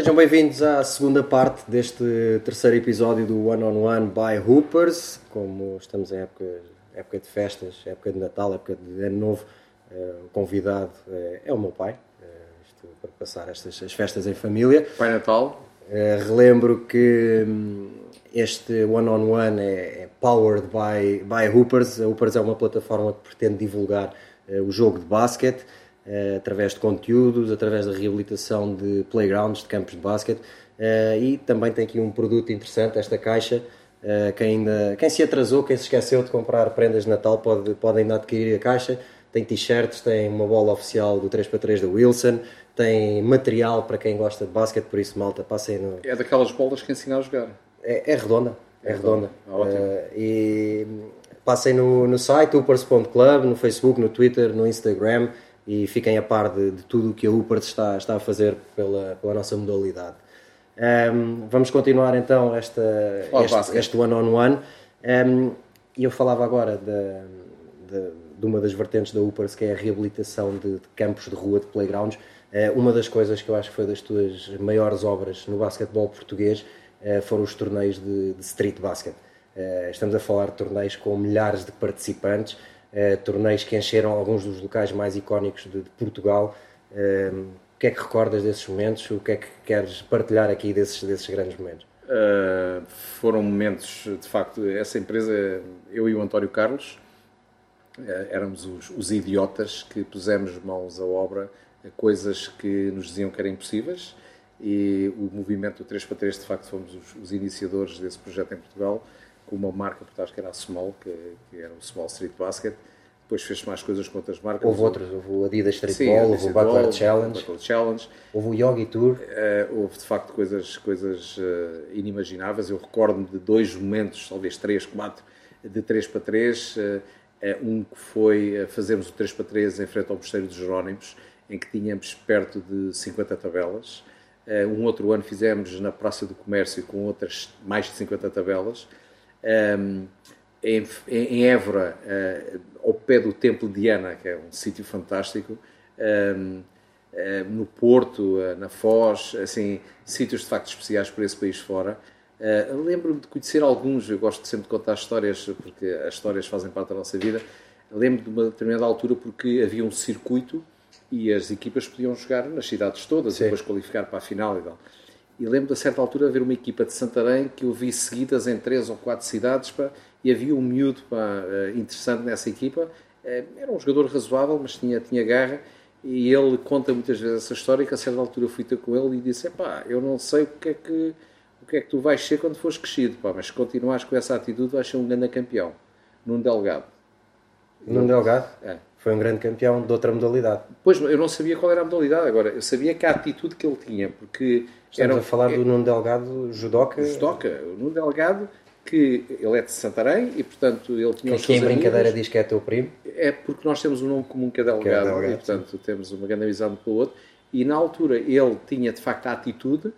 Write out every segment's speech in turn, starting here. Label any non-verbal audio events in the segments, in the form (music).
Sejam bem-vindos à segunda parte deste terceiro episódio do One on One by Hoopers. Como estamos em época, época de festas, época de Natal, época de Ano Novo, eh, o convidado é, é o meu pai, eh, isto para passar estas as festas em família. Pai Natal. Eh, relembro que hum, este One on One é, é powered by, by Hoopers. A Hoopers é uma plataforma que pretende divulgar o jogo de basquete através de conteúdos, através da reabilitação de playgrounds, de campos de basquete. Uh, e também tem aqui um produto interessante, esta caixa. Uh, quem, ainda, quem se atrasou, quem se esqueceu de comprar prendas de Natal, pode, pode ainda adquirir a caixa. Tem t-shirts, tem uma bola oficial do 3x3 da Wilson, tem material para quem gosta de basquete, por isso, malta, passem no. É daquelas bolas que ensina a jogar. É, é redonda. É, é redonda. redonda. Uh, e passem no, no site, upers.club, no Facebook, no Twitter, no Instagram e fiquem a par de, de tudo o que a Upert está, está a fazer pela, pela nossa modalidade. Um, vamos continuar então esta, este, este one-on-one. Um, e eu falava agora de, de, de, uma das vertentes da Upers, que é a reabilitação de, de campos de rua, de playgrounds. Uh, uma das coisas que eu acho que foi das tuas maiores obras no basquetebol português uh, foram os torneios de, de street basket. Uh, estamos a falar de torneios com milhares de participantes, uh, torneios que encheram alguns dos locais mais icónicos de, de Portugal. Uh, o que é que recordas desses momentos? O que é que queres partilhar aqui desses, desses grandes momentos? Uh, foram momentos, de facto, essa empresa, eu e o António Carlos, éramos os, os, idiotas que pusemos mãos à obra a coisas que nos diziam que eram impossíveis e o movimento 3 para 3 de facto fomos os, os iniciadores desse projeto em Portugal com uma marca por trás que era a Small, que, que era o Small Street Basket. Depois fez mais coisas com outras marcas. Houve outras, houve o Adidas Street Sim, Ball, houve o Butler Challenge, Butler Challenge, houve o Yogi Tour. Uh, houve de facto coisas, coisas uh, inimagináveis. Eu recordo-me de dois momentos, talvez três, quatro, de 3 para 3. Uh, eh, um que foi fazermos o 3 para 3 em frente ao Mosteiro dos Jerónimos, em que tínhamos perto de 50 tabelas. Um outro ano fizemos na Praça do Comércio com outras mais de 50 tabelas um, em, em Évora, uh, ao pé do Templo de Diana, que é um sítio fantástico, um, uh, ah, no Porto, uh, na Foz, assim, sítios de facto especiais para esse país fora. Lembro-me de conhecer alguns, eu gosto sempre de contar histórias, porque as histórias fazem parte da nossa vida. Lembro de uma determinada altura porque havia um circuito e as equipas podiam jogar nas cidades todas Sim. e depois qualificar para a final e tal. E lembro de a certa altura haver uma equipa de Santarém que eu vi seguidas em três ou quatro cidades pá, e havia um miúdo pá, eh, interessante nessa equipa. Eh, era um jogador razoável, mas tinha, tinha garra. E ele conta muitas vezes essa história que a certa altura fui ter com ele e disse: pá, eu não sei o que é que o que é que tu vais ser quando fores crescido, pá, mas se continuares com essa atitude vais ser um grande campeão. Num Delgado. Num Delgado? É. Foi um grande campeão de outra modalidade. Pois, eu não sabia qual era a modalidade agora. Eu sabia que a atitude que ele tinha, porque Estamos era, a falar do Nuno Delgado, judoca. Judoca, o Nuno Delgado, que ele é de Santarém e, portanto, ele tinha os Quem em brincadeira amigos. diz que é teu primo? É porque nós temos um nome comum que é Delgado, que é Delgado e, portanto, sim. temos uma grande amizade um pelo outro. E, na altura, ele tinha, de facto, a atitude.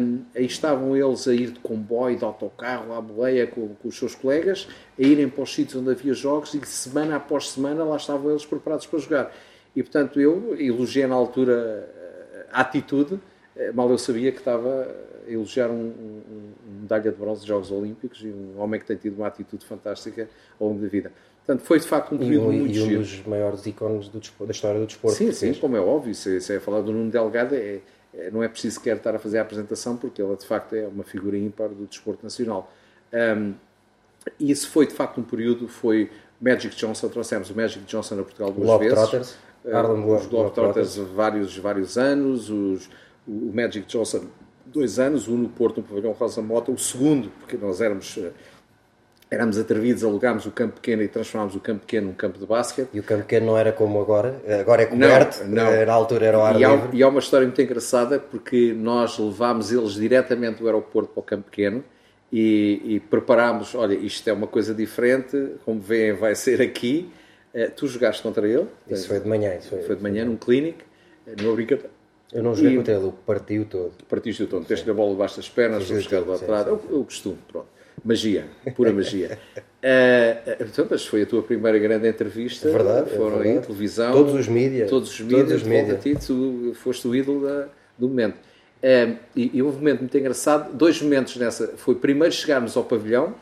Um, aí estavam eles a ir de comboio, de autocarro, à boleia com, com, os seus colegas, a irem para os sítios onde havia jogos e, semana após semana, lá estavam eles preparados para jogar. E, portanto, eu elogiei na altura a atitude é, mal eu sabia que estava a elogiar um, um, um medalha de bronze de Jogos Olímpicos e um homem que tem tido uma atitude fantástica ao longo da vida. Portanto, foi de facto um período e, muito E um giro. dos maiores ícones do, da história do desporto. Sim, sim, como é óbvio. Se, se é falar do Nuno Delgado, é, é, não é preciso sequer estar a fazer a apresentação, porque ele de facto é uma figura ímpar do desporto nacional. Um, e isso foi de facto um período, foi Magic Johnson, trouxemos o Magic Johnson a Portugal duas Globe vezes. Trotters, uh, os Globetrotters vários, vários anos, os o Magic Johnson dois anos, um no Porto, no pavilhão Rosa Mota, o segundo, porque nós éramos eh, éramos atrevidos, alugámos o campo pequeno e transformámos o campo pequeno num campo de basquete. E o campo pequeno não era como agora, agora é coberto, não, não. Eh, na altura era o ar e há, livre. E há uma história muito engraçada, porque nós levámos eles diretamente do aeroporto para o campo pequeno e, e preparámos, olha, isto é uma coisa diferente, como veem vai ser aqui. Uh, tu jogaste contra ele. Isso foi de manhã. Isso foi, foi de manhã, num clínico, numa brincadeira eu não joguei e... contra ele, eu parti-o todo. Partiste o todo, teste a bola debaixo das pernas, o buscar lá atrás. É o costume, pronto. Magia, pura magia. uh, (laughs) então, mas foi a tua primeira grande entrevista. É verdade. Foram é verdade. aí, televisão. Todos os mídias. Todos os mídias, todos os mídias. Ti, tu foste o ídolo da, do momento. Um, e, e, houve um momento muito engraçado, dois momentos nessa. Foi primeiro chegarmos ao pavilhão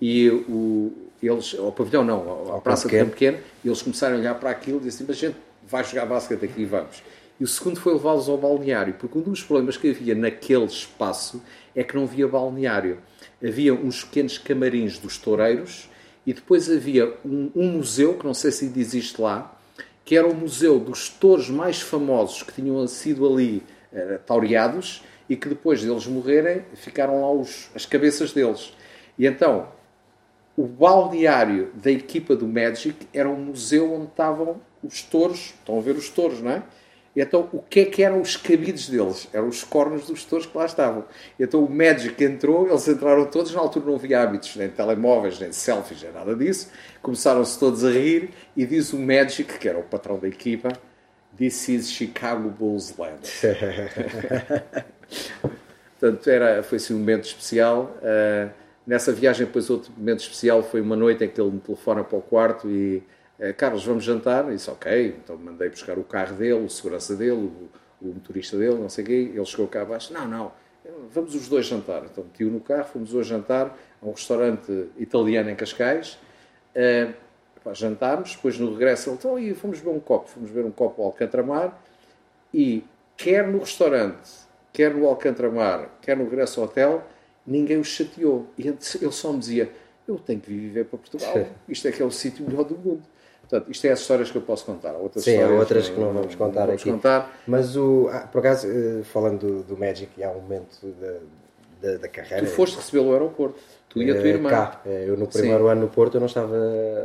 e o, eles, ao pavilhão não, à Praça de Campo Pequeno, e eles começaram a olhar para aquilo e disseram, assim, mas a gente vai jogar basquete aqui e vamos. E o segundo foi levá-los ao balneário, porque um dos problemas que havia naquele espaço é que não havia balneário. Havia uns pequenos camarins dos toureiros e depois havia um, um museu, que não sei se existe lá, que era o museu dos touros mais famosos que tinham sido ali uh, taureados e que depois deles morrerem ficaram lá os, as cabeças deles. E então, o balneário da equipa do Magic era um museu onde estavam os touros, estão a ver os touros, não é? E então, o que é que eram os cabides deles? Eram os cornos dos touros que lá estavam. E então, o Magic entrou, eles entraram todos, na altura não havia hábitos, nem telemóveis, nem selfies, nem nada disso. Começaram-se todos a rir e diz o Magic, que era o patrão da equipa, This is Chicago Bulls Land. (laughs) Portanto, era, foi assim um momento especial. Uh, nessa viagem, depois, outro momento especial foi uma noite em que ele me telefona para o quarto e Carlos, vamos jantar? E disse, ok. Então mandei buscar o carro dele, o segurança dele, o, o motorista dele, não sei o quê. Ele chegou cá abaixo, não, não, vamos os dois jantar. Então meti-o no carro, fomos os dois jantar a um restaurante italiano em Cascais. Uh, para jantarmos, depois no regresso ele então, e fomos beber um copo, fomos beber um copo ao Alcantramar e quer no restaurante, quer no Alcantramar, quer no regresso ao hotel, ninguém o chateou. E ele só me dizia, eu tenho que viver para Portugal, (laughs) isto é que é o sítio melhor do mundo. Portanto, isto é as histórias que eu posso contar. Outras Sim, há outras que não vamos contar vamos aqui. Contar. Mas, o, ah, por acaso, eh, falando do, do Magic, há um momento da, da, da carreira. Tu foste recebê-lo ao aeroporto. Tu e a tua eh, irmã. Cá. Eh, eu no primeiro Sim. ano no Porto eu não estava,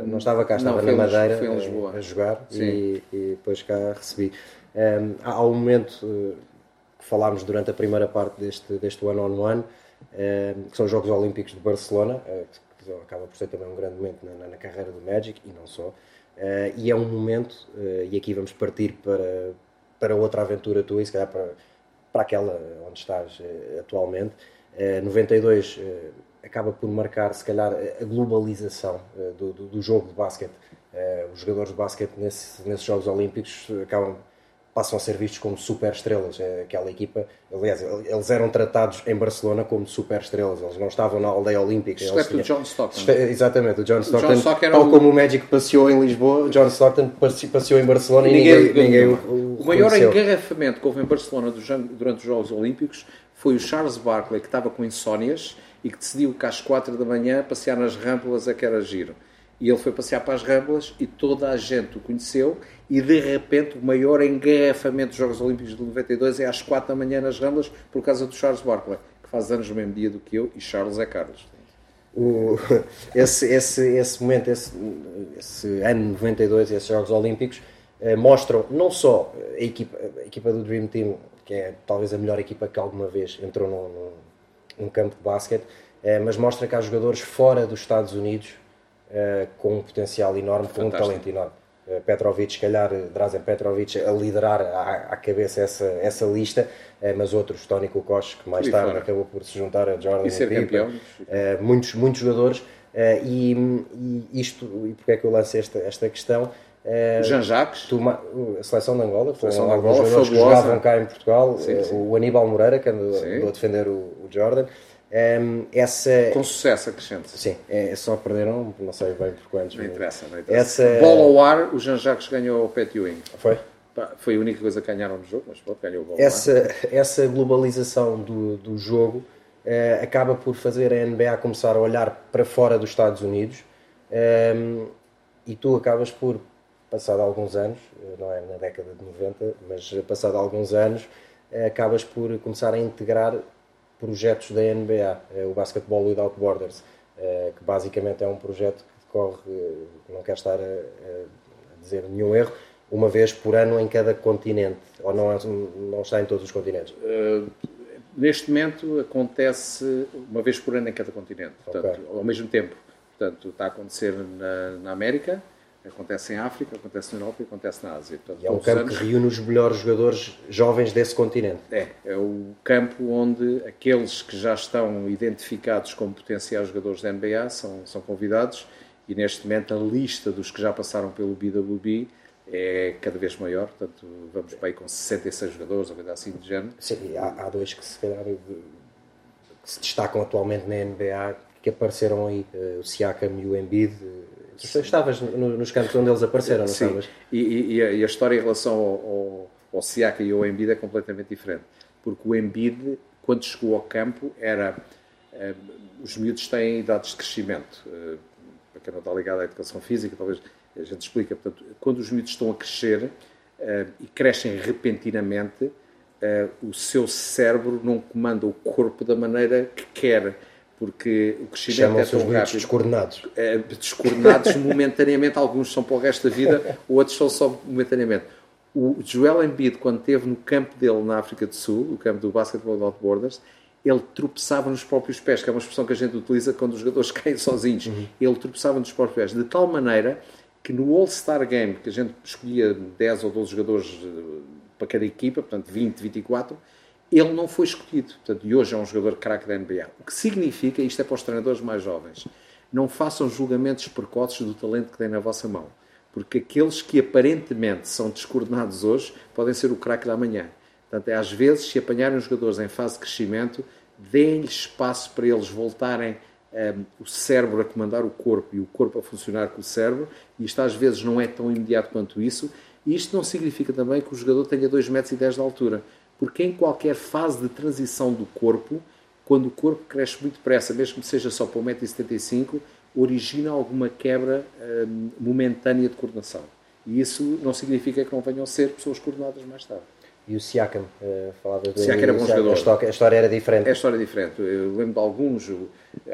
não estava cá, estava não, na Madeira a, a jogar e, e, depois cá recebi. Um, há um momento que falámos durante a primeira parte deste, deste one on one, um, que são os Jogos Olímpicos de Barcelona, que acaba por ser também um grande momento na, na, na carreira do Magic e não só. Uh, e é um momento, uh, e aqui vamos partir para, para outra aventura tua, e se calhar para, para aquela onde estás uh, atualmente. 92 acaba por marcar, se calhar, a globalização do, do, do, jogo de basquete. os jogadores de basquete nesse, nesses Jogos Olímpicos acabam passam a ser vistos como super estrelas. É aquela equipa, aliás, eles eram tratados em Barcelona como super estrelas. Eles não estavam na aldeia olímpica. Exceto o John Stockton. Exatamente, o John Stockton. John Stockton tal o... como o Magic passeou em Lisboa, John Stockton passeou em Barcelona e, ninguém, ninguém, ninguém o, o, o maior engarrafamento que houve em Barcelona durante os Jogos Olímpicos foi o Charles Barkley, que estava com insónias e que decidiu que às 4 da manhã passear nas rampas é que era giro. E ele foi passear para as Ramblas e toda a gente o conheceu e de repente o maior engarrafamento dos Jogos Olímpicos de 92 é às 4 da manhã nas Ramblas por causa do Charles Barkley, que faz anos no mesmo dia do que eu e Charles é Carlos. O, (laughs) esse, esse, esse momento, esse, esse ano 92 e esses Jogos Olímpicos eh, mostram não só a equipa, a equipa do Dream Team, que é talvez a melhor equipa que alguma vez entrou num, num campo de basquete, eh, mas mostra que há jogadores fora dos Estados Unidos eh, com um potencial enorme, Fantástico. com um talento enorme. Uh, Petrovic, se calhar, Drazen Petrovic a liderar à, à cabeça essa, essa lista, uh, mas outros, Tony Kukoc, que mais tarde fora. acabou por se juntar a Jordan e ser campeão. muitos, muitos jogadores. E, e, isto, e porque é que eu lancei esta, esta questão? Uh, Jean Jacques, a seleção de Angola, seleção de Angola, jogadores fabulosa. que jogavam cá em Portugal, sim, sim. o Aníbal Moreira, que andou, andou a defender o, o Jordan, um, essa... Com sucesso acrescente. Sim, é, só perderam, não sei bem por quantos. Não interessa, não interessa. Essa... Bola ao ar, o Jean Jacques ganhou o Pat Ewing. Foi? Foi a única coisa que ganharam no jogo, mas pronto, ganhou o bola essa, essa globalização do, do jogo uh, acaba por fazer a NBA começar a olhar para fora dos Estados Unidos um, e tu acabas por, passado alguns anos, eh, não é na década de 90, mas passado alguns anos, uh, acabas por começar a integrar projetos da NBA, é o Basketball Without Borders, é, que basicamente é um projeto que decorre, não quero estar a, a dizer nenhum erro, uma vez por ano em cada continente, ou não, não está em todos os continentes? Uh, neste momento acontece uma vez por ano em cada continente, portanto, okay. ao mesmo tempo. Portanto, está a acontecer na, na América, Acontece em África, acontece na Europa e acontece na Ásia. Portanto, e é um campo anos, que reúne os melhores jogadores jovens desse continente. É, é o campo onde aqueles que já estão identificados como potenciais jogadores da NBA são, são convidados e neste momento a lista dos que já passaram pelo BWB é cada vez maior, portanto vamos para aí com 66 jogadores, ou coisa assim de género. Sim, há, há dois que se calhar que se destacam atualmente na NBA que apareceram aí, o Siakam e o Embiid. Tu estavas nos campos onde eles apareceram, não Sim. estavas? E, e, a, e a história em relação ao, ao, Siakam e ao Embiid é completamente diferente. Porque o Embiid, quando chegou ao campo, era... Uh, os miúdos têm idades de crescimento. Uh, para quem não está ligado à educação física, talvez a gente explica. Portanto, quando os miúdos estão a crescer uh, e crescem repentinamente, uh, o seu cérebro não comanda o corpo da maneira que quer, porque o crescimento é tão rápido. descoordenados. Uh, descoordenados (laughs) momentaneamente, alguns são para o resto da vida, (laughs) outros são só momentaneamente. O Joel Embiid, quando esteve no campo dele na África do Sul, o campo do Basketball Without Borders, ele tropeçava nos próprios pés, que é uma expressão que a gente utiliza quando os jogadores (laughs) caem sozinhos. Uhum. Ele tropeçava nos próprios pés, de tal maneira que no All-Star Game, que a gente escolhia 10 ou 12 jogadores para cada equipa, portanto 20, 24, ele não foi escolhido. Portanto, e hoje é um jogador craque da NBA. O que significa, isto é para os treinadores mais jovens, não façam julgamentos precoces do talento que têm na vossa mão. Porque aqueles que aparentemente são descoordenados hoje podem ser o craque da manhã. Portanto, é, às vezes, se apanharem os jogadores em fase de crescimento, deem-lhes espaço para eles voltarem um, o cérebro a comandar o corpo e o corpo a funcionar com o cérebro, e isto às vezes não é tão imediato quanto isso, e isto não significa também que o jogador tenha 2,10 metros de altura, porque em qualquer fase de transição do corpo, quando o corpo cresce muito depressa, mesmo que seja só para 1,75m, origina alguma quebra um, momentânea de coordenação. E isso não significa que não venham a ser pessoas coordenadas mais tarde. E o Siakam, uh, falava do Siakam era bom jogador. A história, era diferente. É a história diferente. Eu lembro de alguns,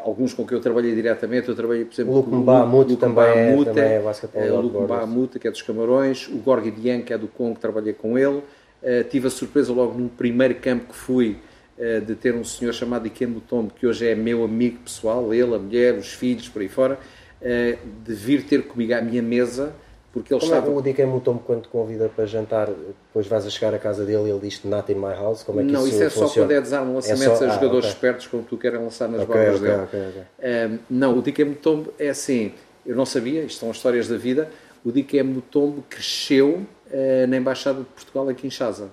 alguns com que eu trabalhei diretamente. Eu trabalhei, por exemplo, o Luke Mbamute também, é, também é basquetebol. O Luke Mbamute, que é dos Camarões. O Gorgi Dian, que é do Congo, trabalhei com ele. Uh, tive a surpresa logo no primeiro campo que fui uh, de ter um senhor chamado Iken Mutombo, que hoje é meu amigo pessoal, ele, a mulher, os filhos, por aí fora, uh, de vir ter comigo à minha mesa porque ele como estava... é que o Dick Mutombo quando te convida para jantar, depois vais a chegar à casa dele e ele diz not in my house? Como é que não, isso, isso é funciona? só quando é desarme lançamentos é a só... jogadores ah, okay. espertos como tu querem lançar nas okay, bolas okay, dele. Okay, não, o Dick Mutombo é assim, eu não sabia, isto são histórias da vida, o Dick Mutombo cresceu uh, na Embaixada de Portugal em Kinshasa.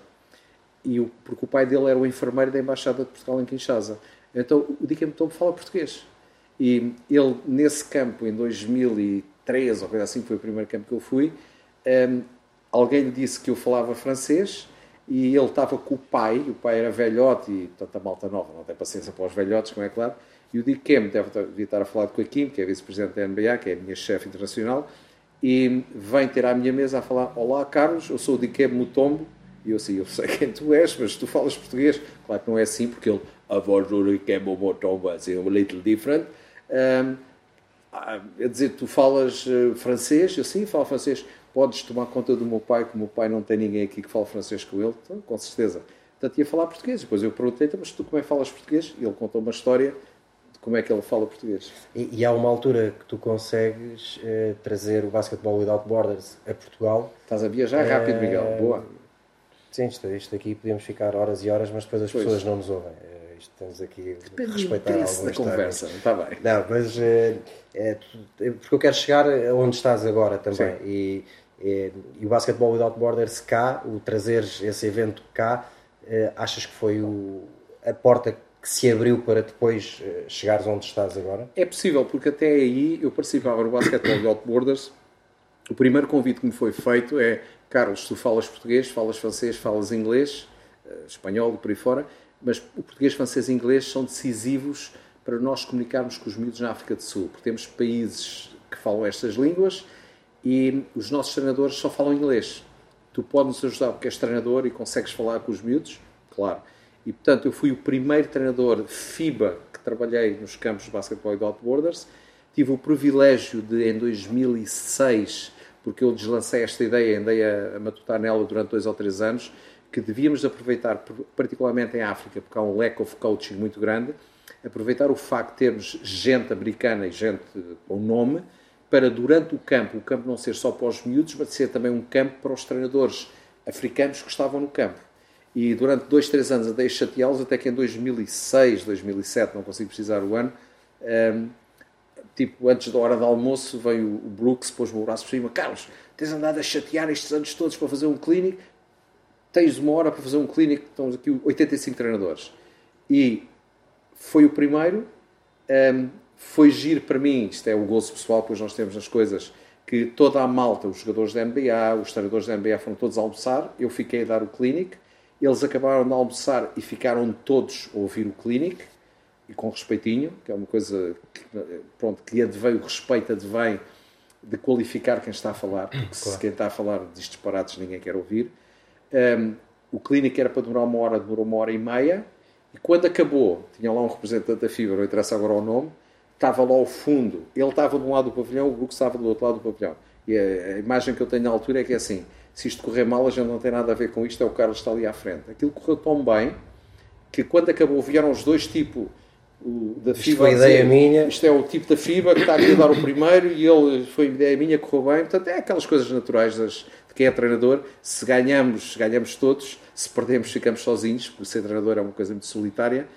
E o, porque o pai dele era o enfermeiro da Embaixada de Portugal em Kinshasa. Então o Dick Mutombo fala português. E ele, nesse campo, em 2003, ou coisa assim, foi o primeiro campo que eu fui, um, alguém lhe disse que eu falava francês e ele estava com o pai, o pai era velhote e tanta malta nova, não tem paciência para os velhotes, como é claro, e o Dick Kem deve estar a falar com a Kim, que é vice-presidente da NBA, que é a minha chefe internacional, e vem ter à minha mesa a falar, olá Carlos, eu sou o Dick Kem Mutombo, e eu assim, eu sei quem tu és, mas tu falas português. Claro que não é assim, porque ele, a voz do Dick Kem Mutombo é assim, um little different. Um, a dizer, tu falas uh, francês? Eu sim, falo francês podes tomar conta do meu pai, que o meu pai não tem ninguém aqui que fale francês com ele, então, com certeza. Portanto, ia falar português. Depois eu perguntei, mas tu como é que falas português? E ele contou uma história como é que ele fala português. E, e há uma altura que tu consegues eh, trazer o Basketball Without Borders a Portugal. Estás a viajar rápido, Eh, Miguel. Boa. Sim, isto, isto aqui podemos ficar horas e horas, mas depois as Pois. pessoas não nos ouvem. Eh, isto temos aqui de Depende respeitar da alguns conversa. Está bem. Não, mas é, porque eu quero chegar onde estás agora também. Sim. E, e, e o Basketball Without Borders cá, o trazeres esse evento cá, achas que foi o, a porta que se abriu para depois eh, chegares onde estás agora? É possível, porque até aí eu participava no Basketball de Outboarders. O primeiro convite que me foi feito é: Carlos, tu falas português, falas francês, falas inglês, eh, espanhol e por aí fora, mas o português, francês e inglês são decisivos para nós comunicarmos com os miúdos na África do Sul, porque temos países que falam estas línguas e os nossos treinadores só falam inglês. Tu podes nos ajudar porque és treinador e consegues falar com os miúdos? Claro. E, portanto, eu fui o primeiro treinador FIBA que trabalhei nos campos de basquetebol e de outboarders. Tive o privilégio de, em 2006, porque eu deslancei esta ideia, andei a, a matutar nela durante dois ou três anos, que devíamos de aproveitar, particularmente em África, porque há um lack of coaching muito grande, aproveitar o facto de termos gente americana e gente com nome, para durante o campo, o campo não ser só para os miúdos, mas ser também um campo para os treinadores africanos que estavam no campo. E durante dois, três anos andei a chateá-los, até que em 2006, 2007, não consigo precisar o ano, ehm, tipo, antes da hora de almoço, veio o Brooks, pôs-me o braço por cima, Carlos, tens andado a chatear estes anos todos para fazer um clínico, tens uma hora para fazer um clínico, estamos aqui 85 treinadores. E foi o primeiro, um, foi giro para mim, isto é o gozo pessoal, pois nós temos as coisas, que toda a malta, os jogadores da NBA, os treinadores da NBA foram todos a almoçar, eu fiquei a dar o clínico, eles acabaram de almoçar e ficaram todos a ouvir o clínico, e com respeitinho, que é uma coisa que, pronto, que advém, o respeito advém de qualificar quem está a falar, porque claro. se quem está a falar diz disparates ninguém quer ouvir. Um, o clínico era para demorar uma hora, demorou uma hora e meia, e quando acabou, tinha lá um representante da FIBA, não interessa agora o nome, estava lá ao fundo, ele estava de um lado do pavilhão, o Brooks estava do outro lado do pavilhão. E a, a imagem que eu tenho na altura é que é assim, se isto correr mal, a gente não tem nada a ver com isto, é o Carlos que está ali à frente. Aquilo correu tão bem, que quando acabou vieram os dois, tipo, o, da FIBA. Isto foi ideia dizer, minha. Isto é o tipo da FIBA que está aqui a dar o primeiro e ele foi ideia minha, correu bem. Portanto, é aquelas coisas naturais das, de quem é treinador. Se ganhamos, ganhamos todos. Se perdemos, ficamos sozinhos, porque ser treinador é uma coisa muito solitária.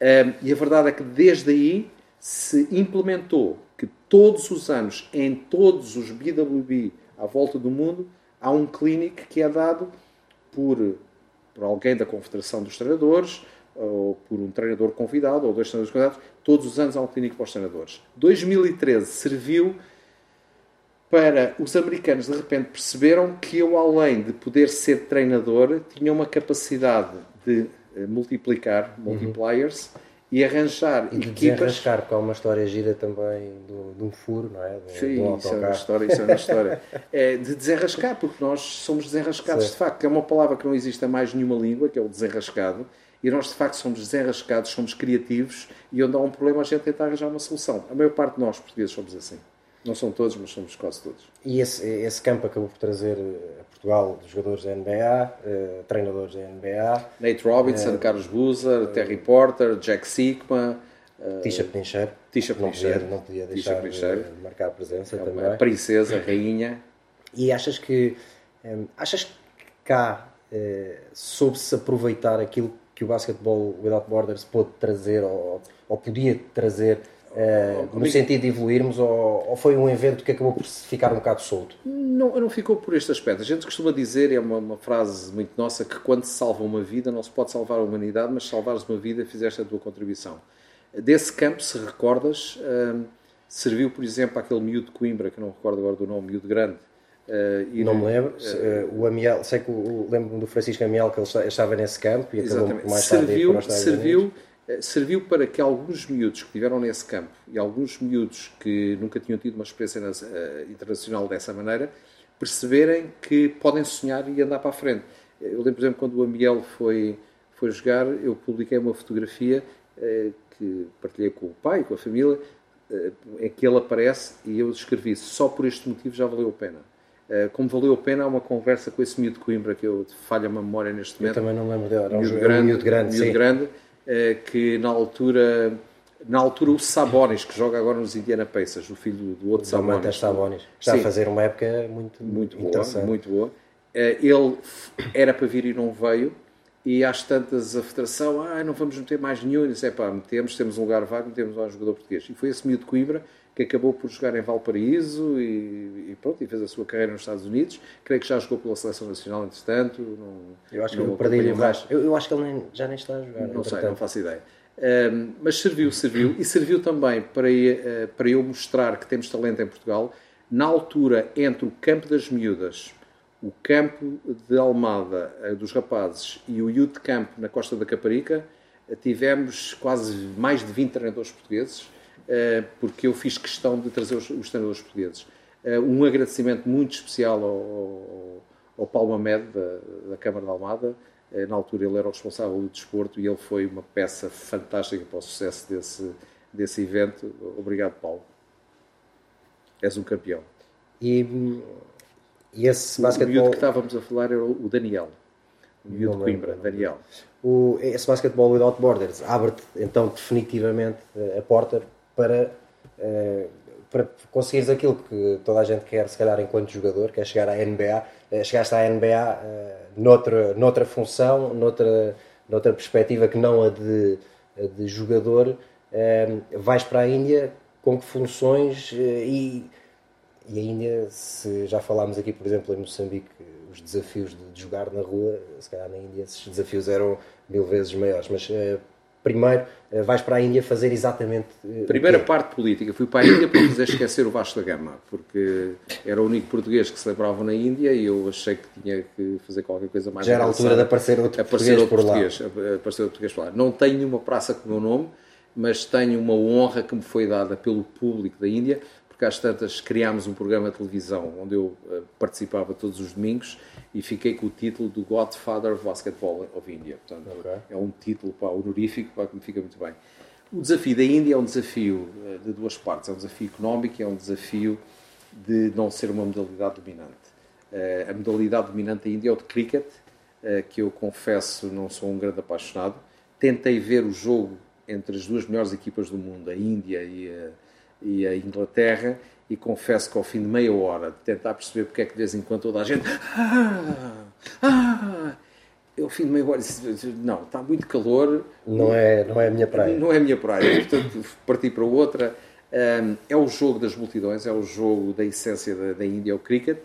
Um, e a verdade é que desde aí se implementou que todos os anos, em todos os BWB à volta do mundo, há um clínico que é dado por, por alguém da Confederação dos Treinadores, ou por um treinador convidado, ou dois treinadores convidados, todos os anos há um clínico para os treinadores. 2013 serviu para os americanos de repente perceberam que eu, além de poder ser treinador, tinha uma capacidade de eh, multiplicar, uhum. multipliers, uhum. E arranjar e equipas. Desenrascar, porque há uma história gira também do, de um furo, não é? De, Sim, isso é uma história. Isso é uma história. (laughs) é de desenrascar, porque nós somos desenrascados de facto, é uma palavra que não existe em mais nenhuma língua, que é o desenrascado e nós, de facto, somos desenrascados, somos criativos e onde há um problema a gente tenta arranjar uma solução. A maior parte de nós, portugueses, somos assim. Não são todos, mas somos quase todos. E esse, esse campo acabou por trazer a Portugal jogadores da NBA, eh, treinadores da NBA. Nate Robinson, eh, Carlos Boozer, Terry Porter, Jack Sigma. Uh, Tisha Penicheiro. Tisha Penicheiro. Não podia deixar de marcar a presença é também. A princesa, a rainha. E achas que, um, achas que cá uh, soube-se aproveitar aquilo que o Basketball Without Borders pôde trazer ou, ou podia trazer uh, no sentido de evoluirmos ou, ou, foi um evento que acabou por ficar um bocado solto? Não, não ficou por este aspecto. A gente costuma dizer, é uma, uma, frase muito nossa, que quando se salva uma vida não se pode salvar a humanidade, mas salvares uma vida fizeste a tua contribuição. Desse campo, se recordas, uh, serviu, por exemplo, aquele miúdo de Coimbra, que não recordo agora do nome, miúdo grande, Uh, não me lembro. Uh, o Amiel, sei que lembro-me do Francisco Amiel que ele estava nesse campo e acabou mais serviu, tarde serviu, eh, serviu para que alguns miúdos que estiveram nesse campo e alguns miúdos que nunca tinham tido uma experiência uh, internacional dessa maneira perceberem que podem sonhar e andar para a frente. Eu lembro, por exemplo, quando o Amiel foi, foi jogar, eu publiquei uma fotografia que partilhei com o pai, com a família, em que ele aparece e eu escrevi só por este motivo já valeu a pena eh, como valeu a pena, há uma conversa com esse miúdo de Coimbra, que eu falho a memória neste momento. Eu também não lembro dele, era um miúdo grande, miúdo grande, miúdo grande eh, que na altura, na altura o Sabonis, que joga agora nos Indiana Pacers, o filho do outro Sabonis. Sabonis. Está Sim. a fazer uma época muito, muito boa. Muito boa. Eh, ele era para vir e não veio, e às tantas a Federação, ah, não vamos meter mais nenhum, e disse, é pá, metemos, temos um lugar vago, metemos um jogador português. E foi esse miúdo de Coimbra que acabou por jogar em Valparaíso e, e, pronto, e fez a sua carreira nos Estados Unidos. Creio que já jogou pela Seleção Nacional, entretanto. Não, eu acho que eu perdi-lhe eu, eu acho que ele nem, já nem está a jogar. Não sei, não faço ideia. Um, mas serviu, serviu. E serviu também para, uh, para eu mostrar que temos talento em Portugal. Na altura, entre o Campo das Miúdas, o Campo de Almada uh, dos Rapazes e o Youth Camp na Costa da Caparica, uh, tivemos quase mais de 20 treinadores portugueses eh, porque eu fiz questão de trazer os, os treinadores portugueses. Eh, um agradecimento muito especial ao, ao, ao Paulo da, da Câmara de Almada. Eh, na altura ele era o responsável do desporto e ele foi uma peça fantástica para o sucesso desse, desse evento. Obrigado, Paulo. És um campeão. E, e esse basquetebol... O miúdo que estávamos a falar era o Daniel. O miúdo de Coimbra, Daniel. O, esse Basketball Without Borders abre-te então definitivamente a porta para, uh, para conseguires aquilo que toda a gente quer, se calhar, enquanto jogador, que é chegar à NBA. Uh, eh, chegaste à NBA uh, eh, noutra, noutra função, noutra, noutra perspectiva que não a de, a de jogador. vais para a Índia com que funções e, e a Índia, se já falámos aqui, por exemplo, em Moçambique, os desafios de, de jogar na rua, se calhar na Índia esses desafios eram mil vezes maiores, mas primeiro eh, vais para a Índia fazer exatamente. Eh, Primeira parte política, fui para a Índia para fazer esquecer o Vasco da Gama, porque era o único português que se lembrava na Índia e eu achei que tinha que fazer qualquer coisa mais. Já era a altura de aparecer outro aparecer português outro por português, lá. Aparecer outro português por lá. Não tenho nenhuma praça com o meu nome, mas tenho uma honra que me foi dada pelo público da Índia, porque às tantas criámos um programa de televisão onde eu eh, participava todos os domingos e fiquei com o título do Godfather of Basketball of India. Portanto, okay. é um título pá, honorífico pá, que me fica muito bem. O desafio da Índia é um desafio eh, de duas partes. É um desafio económico e é um desafio de não ser uma modalidade dominante. Uh, a modalidade dominante da Índia é o de cricket, que eu confesso não sou um grande apaixonado. Tentei ver o jogo entre as duas melhores equipas do mundo, a Índia e a, e a Inglaterra, e confesso que ao fim de meia hora de tentar perceber porque é que de vez em quando toda a gente ah, ah, ao fim de meia hora disse, não, está muito calor. Não é, não é a minha praia. Não é a minha praia, (coughs) portanto parti para outra. É o jogo das multidões é o jogo da essência da, da Índia, é o cricket.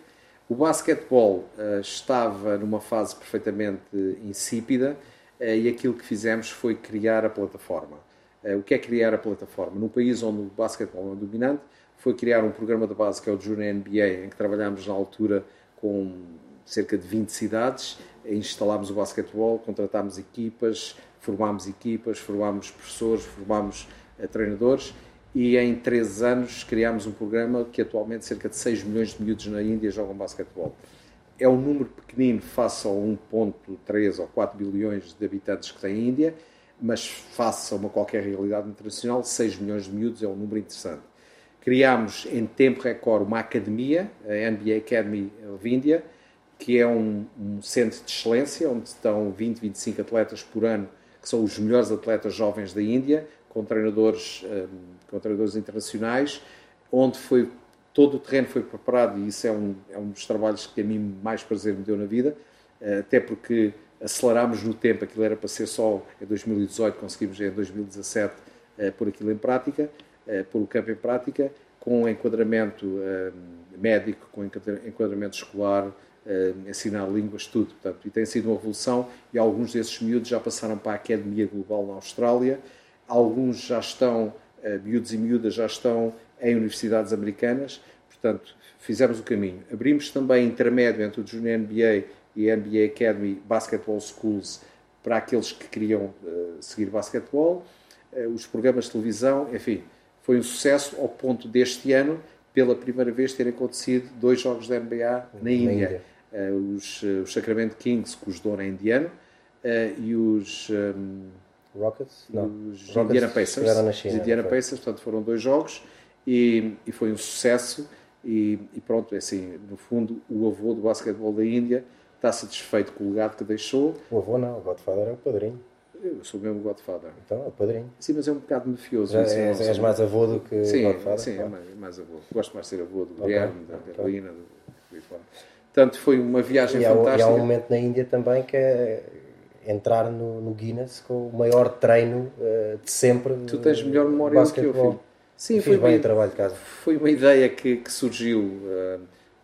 O basquetebol uh, estava numa fase perfeitamente insípida uh, e aquilo que fizemos foi criar a plataforma o que é criar a plataforma? Num país onde o basquetebol é dominante foi criar um programa de base que é o Junior NBA, em que trabalhámos na altura com cerca de 20 cidades, instalámos o basquetebol, contratámos equipas, formámos equipas, formámos professores, formámos uh, treinadores e em 3 anos criámos um programa que atualmente cerca de 6 milhões de miúdos na Índia jogam basquetebol. É um número pequenino face ao 1.3 ou 4 bilhões de habitantes que tem a Índia, mas face a uma qualquer realidade internacional, 6 milhões de miúdos é um número interessante. Criámos em tempo recorde uma academia, a NBA Academy of India, que é um, um, centro de excelência, onde estão 20, 25 atletas por ano, que são os melhores atletas jovens da Índia, com treinadores, um, com treinadores internacionais, onde foi todo o terreno foi preparado, e isso é um, é um dos trabalhos que a mim mais prazer me deu na vida, eh, até porque acelerámos no tempo, aquilo era para ser só em 2018, conseguimos em 2017 eh, pôr aquilo em prática, eh, pôr o campo em prática, com enquadramento eh, médico, com enquadramento escolar, ensinar línguas, tudo. Portanto, e tem sido uma evolução e alguns desses miúdos já passaram para a Academia Global na Austrália, alguns já estão, miúdos e miúdas já estão em universidades americanas, portanto, fizemos o caminho. Abrimos também intermédio entre o Junior NBA e NBA Academy Basketball Schools para aqueles que queriam seguir basquetebol, os programas de televisão, enfim, foi um sucesso ao ponto deste ano, pela primeira vez, terem acontecido dois jogos da NBA na Índia. Na Índia. Uh, os, uh, os, Sacramento Kings, cujo dono é indiano, uh, e os, um, Rockets? Não. os Rockets Indiana Pacers. Na China, os Indiana Pacers, portanto, foram dois jogos e, e foi um sucesso. E, e, pronto, é assim, no fundo, o avô do basquetebol da Índia está satisfeito com o legado que deixou. O avô não, o Godfather é o padrinho. Eu sou mesmo Godfather. Então, é o padrinho. Sim, mas é um bocado mafioso. Já, é, és, és mais avô do que sim, Godfather? Sim, é mais, mais, avô. Gosto mais de ser avô do okay. Guilherme, da Carolina, okay. do Portanto, foi uma viagem e fantástica. Há, e há um momento na Índia também que é entrar no, no Guinness com o maior treino uh, de sempre. Tu tens melhor memória do que eu, filho. Sim, foi bem o trabalho de casa. Foi uma ideia que, que surgiu, uh,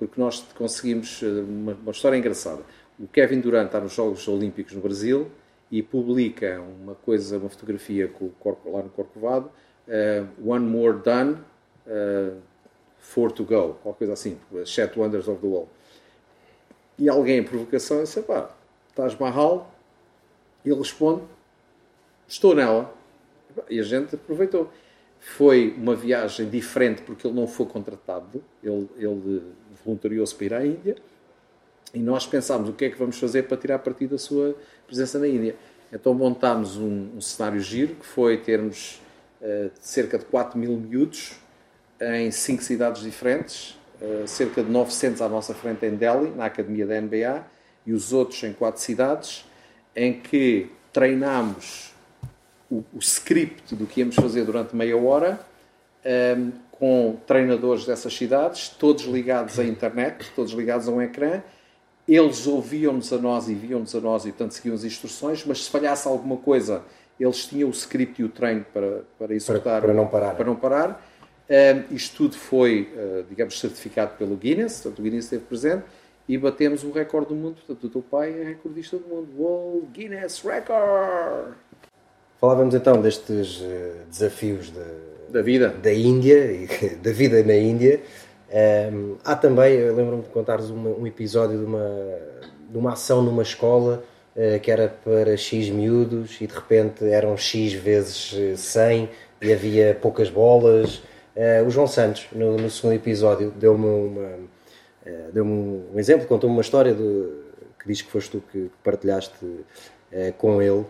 porque nós conseguimos uh, uma, uma história engraçada. O Kevin Durant está nos Jogos Olímpicos no Brasil e publica uma coisa, uma fotografia com o corpo, lá no Corcovado, uh, One More Done, uh, Four to Go, qualquer coisa assim, Sete Wonders of the World. E alguém, em provocação, disse, pá, estás Mahal? E ele responde, estou nela. E a gente aproveitou. Foi uma viagem diferente porque ele não foi contratado, ele, ele voluntariou-se para ir à Índia e nós pensámos o que é que vamos fazer para tirar partido da sua presença na Índia. Então montámos um, um cenário giro, que foi termos uh, cerca de 4 mil miúdos em 5 cidades diferentes, uh, cerca de 900 à nossa frente em Delhi, na academia da NBA, e os outros em 4 cidades, em que treinámos o, o script do que íamos fazer durante meia hora, um, ehm, com treinadores dessas cidades, todos ligados à internet, todos ligados a um ecrã, eles ouviam-nos a nós e viam-nos a nós e, portanto, seguiam as instruções, mas se falhasse alguma coisa, eles tinham o script e o treino para, para executar. Para, para não parar. Para não parar. Um, isto tudo foi, uh, digamos, certificado pelo Guinness, portanto o Guinness esteve presente, e batemos o recorde do mundo. Portanto, o teu pai é recordista do mundo. World Guinness Record! Falávamos então destes uh, desafios de, da vida da Índia e (laughs) da vida na Índia. Um, há também, eu lembro-me de contares um episódio de uma, de uma ação numa escola uh, que era para X miúdos e de repente eram X vezes 100 e havia poucas bolas. Uh, o João Santos, no, no segundo episódio, deu-me uh, deu um, exemplo, contou-me uma história de, que diz que foste tu que partilhaste com ele,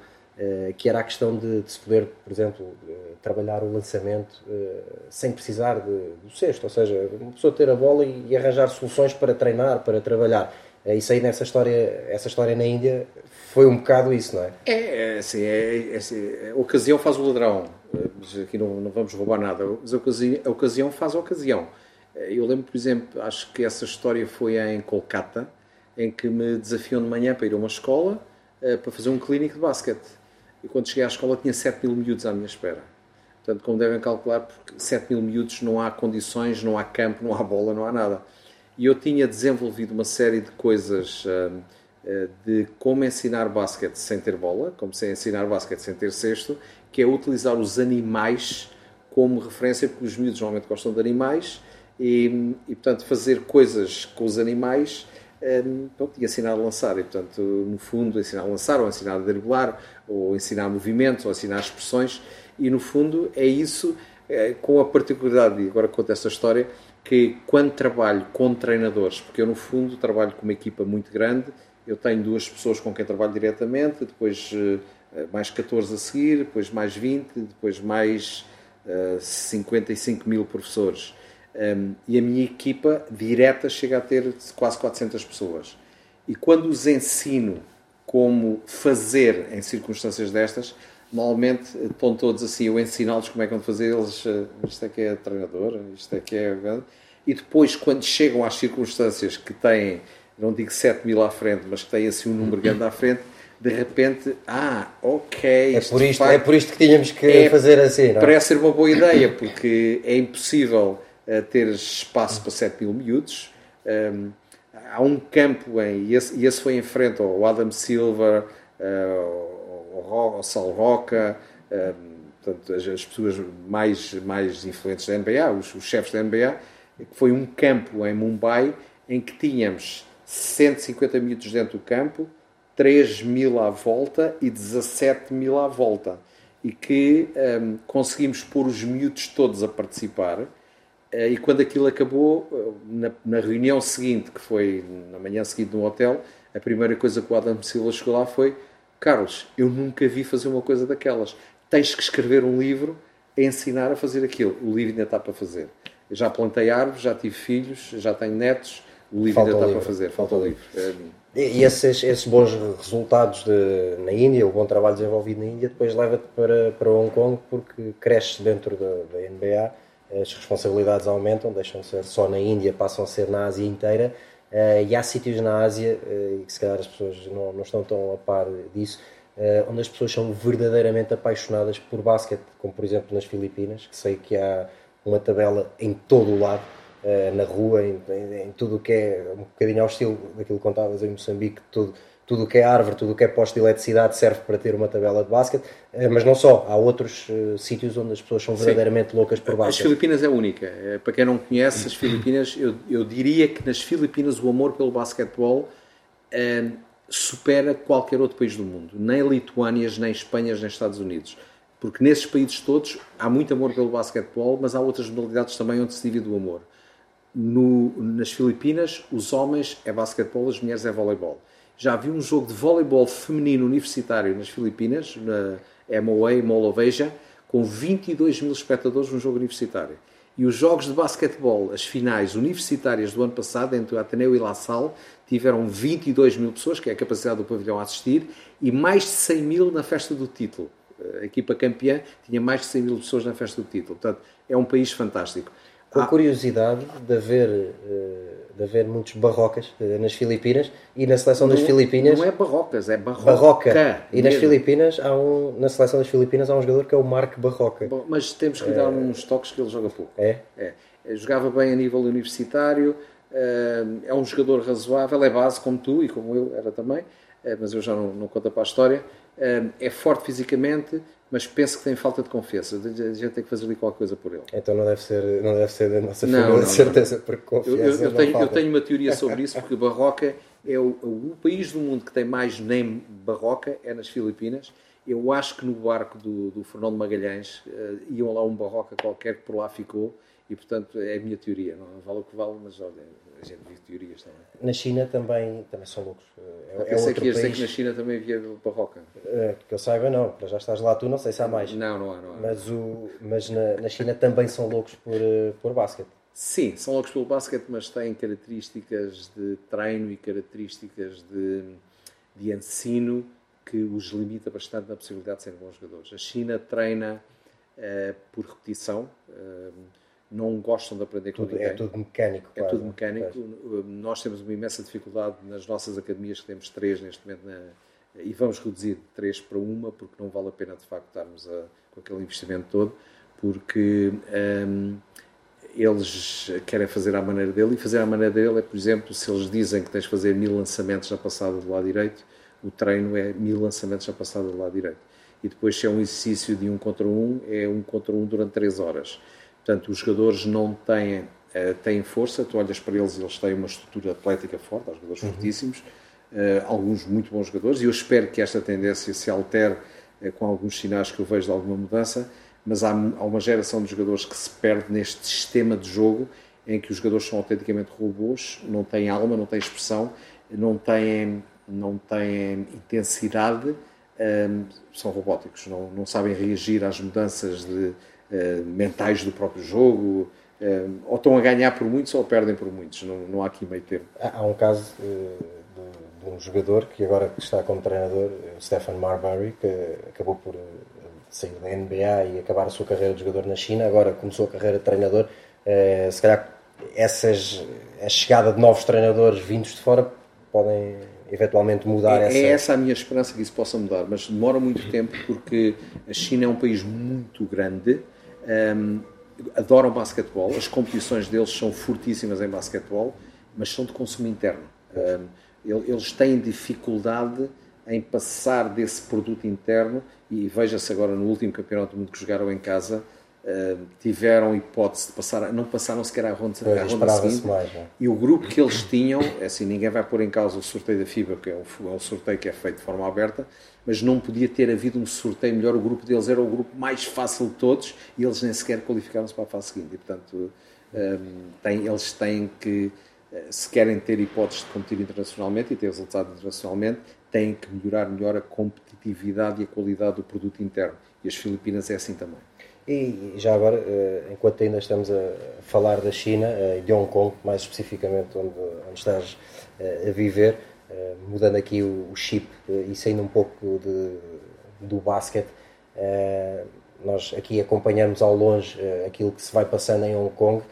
que era a questão de, de, se poder, por exemplo, trabalhar o lançamento sem precisar de, do cesto, ou seja, uma pessoa ter a bola e, arranjar soluções para treinar, para trabalhar. Isso aí nessa história, essa história na Índia foi um bocado isso, não é? É, assim, é, é a ocasião faz o ladrão aqui não, não vamos roubar nada, mas a ocasião, a ocasião faz a ocasião. Eu lembro, por exemplo, acho que essa história foi em Kolkata, em que me desafiam de manhã para ir a uma escola eh, para fazer um clínico de basquete. E quando cheguei à escola tinha 7 mil miúdos à minha espera. Portanto, como devem calcular, porque 7 mil miúdos não há condições, não há campo, não há bola, não há nada. E eu tinha desenvolvido uma série de coisas eh, eh, de como ensinar basquete sem ter bola, como se ensinar basquete sem ter cesto, que é utilizar os animais como referência, porque os miúdos normalmente gostam de animais, e, e portanto fazer coisas com os animais um, pronto, e ensinar a lançar. E, portanto, no fundo, ensinar a lançar, ou ensinar a driblar, ou ensinar movimentos, ou ensinar expressões. E, no fundo, é isso, é, com a particularidade, e agora conto esta história, que quando trabalho com treinadores, porque eu, no fundo, trabalho com uma equipa muito grande, eu tenho duas pessoas com quem trabalho diretamente, depois uh, eh, mais 14 a seguir, depois mais 20, depois mais uh, eh, 55 mil professores. Um, e a minha equipa direta chega a ter quase 400 pessoas. E quando os ensino como fazer em circunstâncias destas, normalmente estão todos assim, eu ensino-los como é que vão fazer, eles, uh, isto é que é treinador, isto é que é... E depois, quando chegam às circunstâncias que têm, não digo 7 mil à frente, mas que têm assim um número grande à frente, de repente, ah, ok. É por isto, é por isto que tínhamos que é, fazer assim, não é? Parece ser uma boa ideia, porque é impossível uh, ter espaço para 7 mil miúdos. Um, há um campo em, e esse, esse, foi em frente ao Adam Silver, uh, ao, ao Sal Roca, um, portanto, as, as, pessoas mais, mais influentes da NBA, os, os chefes da NBA, que foi um campo em Mumbai em que tínhamos 150 miúdos dentro do campo, 3 mil à volta e 17 mil à volta. E que um, conseguimos pôr os miúdos todos a participar. Uh, e quando aquilo acabou, uh, na, na, reunião seguinte, que foi na manhã seguinte no hotel, a primeira coisa que o Adam Silva chegou lá foi: Carlos, eu nunca vi fazer uma coisa daquelas. Tens que escrever um livro a ensinar a fazer aquilo. O livro ainda está para fazer. Eu já plantei árvores, já tive filhos, já tenho netos. O livro Falta ainda está livro. para fazer. Falta o livro. É, e esses, esses bons resultados de, na Índia, o bom trabalho desenvolvido na Índia, depois leva-te para, para Hong Kong porque cresces dentro da, da NBA, as responsabilidades aumentam, deixam de ser só na Índia, passam a ser na Ásia inteira. Uh, e há sítios na Ásia, uh, e que se calhar as pessoas não, não estão tão a par disso, uh, onde as pessoas são verdadeiramente apaixonadas por basquete, como por exemplo nas Filipinas, que sei que há uma tabela em todo o lado eh, na rua, em, em, em tudo o que é um bocadinho ao estilo daquilo que contavas em Moçambique, tudo tudo o que é árvore, tudo o que é posto de eletricidade serve para ter uma tabela de basquete, eh, mas não só, há outros uh, sítios onde as pessoas são verdadeiramente Sim. loucas por basquete. As Filipinas é única, para quem não conhece as Filipinas, eu, eu diria que nas Filipinas o amor pelo basquetebol uh, supera qualquer outro país do mundo, nem Lituânias, nem Espanhas, nem Estados Unidos. Porque nesses países todos há muito amor pelo basquetebol, mas há outras modalidades também onde se divide o amor no, nas Filipinas, os homens é basquetebol, as mulheres é voleibol. Já vi um jogo de voleibol feminino universitário nas Filipinas, na MOA, Moloveja, com 22 mil espectadores num jogo universitário. E os jogos de basquetebol, as finais universitárias do ano passado, entre o Ateneu e La Salle, tiveram 22 mil pessoas, que é a capacidade do pavilhão a assistir, e mais de 100 mil na festa do título. A equipa campeã tinha mais de 100 mil pessoas na festa do título. Portanto, é um país fantástico. com a curiosidade de haver, eh, de haver muitos barrocas eh, nas Filipinas e na seleção das não, Filipinas. Não é barrocas, é barroca. Barroca. E nas Filipinas, há um, na seleção das Filipinas, há um jogador que é o Marco Barroca. Bom, mas temos que lhe dar uns toques que ele joga pouco. É? É. Jogava bem a nível universitário, é um jogador razoável, é base como tu e como eu era também, mas eu já não, não conto para a história. É forte fisicamente, mas penso que tem falta de confiança. A gente tem que fazer ali qualquer coisa por ele. Então não deve ser, não deve ser da nossa não, família, de certeza, porque confiança eu, eu, eu, tenho, eu, tenho, uma teoria sobre isso, porque (laughs) Barroca é o, o, país do mundo que tem mais name Barroca, é nas Filipinas. Eu acho que no barco do, do Fernando Magalhães uh, iam lá um Barroca qualquer que por lá ficou, e portanto é a minha teoria. Não vale o que vale, mas olha, a gente vive teorias também. Na China também, também são loucos. É, eu pensei é que ias dizer que na China também havia barroca. É, que eu saiba, não. Já estás lá tu, não sei se há mais. Não, não há. Não há. Mas, o, mas na, na China também são loucos por, eh, por basquete. Sim, são loucos pelo basquete, mas têm características de treino e características de, de ensino que os limita bastante na possibilidade de serem bons jogadores. A China treina uh, por repetição. Uh, não gostam de aprender tudo, com ninguém. É tudo mecânico. É quase, tudo mecânico. Nós temos uma imensa dificuldade nas nossas academias, que temos três neste momento, na, e vamos reduzir de três para uma, porque não vale a pena de facto estarmos a, com aquele investimento todo, porque um, eles querem fazer à maneira dele, e fazer à maneira dele é, por exemplo, se eles dizem que tens de fazer mil lançamentos na passada do lado direito, o treino é mil lançamentos na passada do lado direito. E depois, se é um exercício de um contra um, é um contra um durante três horas Portanto, os jogadores não têm, eh, têm força, tu olhas para eles e eles têm uma estrutura atlética forte, há jogadores uhum. fortíssimos, eh, alguns muito bons jogadores, e eu espero que esta tendência se altere eh, com alguns sinais que eu vejo de alguma mudança, mas há, há uma geração de jogadores que se perde neste sistema de jogo em que os jogadores são autenticamente robôs, não têm alma, não têm expressão, não têm, não têm intensidade, são robóticos, não, não sabem reagir às mudanças de, mentais do próprio jogo, uh, ou estão a ganhar por muitos ou perdem por muitos, não, não há aqui meio termo. Há, um caso uh, de, de, um jogador que agora está como treinador, o Stephen Marbury, que acabou por sair da NBA e acabar a sua carreira de jogador na China, agora começou a carreira de treinador. se calhar essas, a chegada de novos treinadores vindos de fora podem eventualmente mudar é, essa... É essa a minha esperança que isso possa mudar, mas demora muito tempo porque a China é um país muito grande, um, adoram basquetebol, as competições deles são fortíssimas em basquetebol, mas são de consumo interno. Um, eles têm dificuldade em passar desse produto interno e veja-se agora no último campeonato do mundo que jogaram em casa uh, tiveram hipótese de passar não passaram sequer à ronda, pois, à ronda seguinte mais, é? e o grupo que eles tinham é assim, ninguém vai pôr em causa o sorteio da FIBA que é um, é um sorteio que é feito de forma aberta mas não podia ter havido um sorteio melhor. O grupo deles era o grupo mais fácil de todos e eles nem sequer qualificaram-se para a fase seguinte. E, portanto, um, tem, eles têm que, eh, se querem ter hipóteses de competir internacionalmente e ter resultado internacionalmente, têm que melhorar melhor a competitividade e a qualidade do produto interno. E as Filipinas é assim também. E já agora, eh, enquanto ainda estamos a falar da China, eh, de Hong Kong, mais especificamente onde, onde estás a viver, eh, mudando aqui o, chip e saindo um pouco de, do basquete, nós aqui acompanhamos ao longe aquilo que se vai passando em Hong Kong.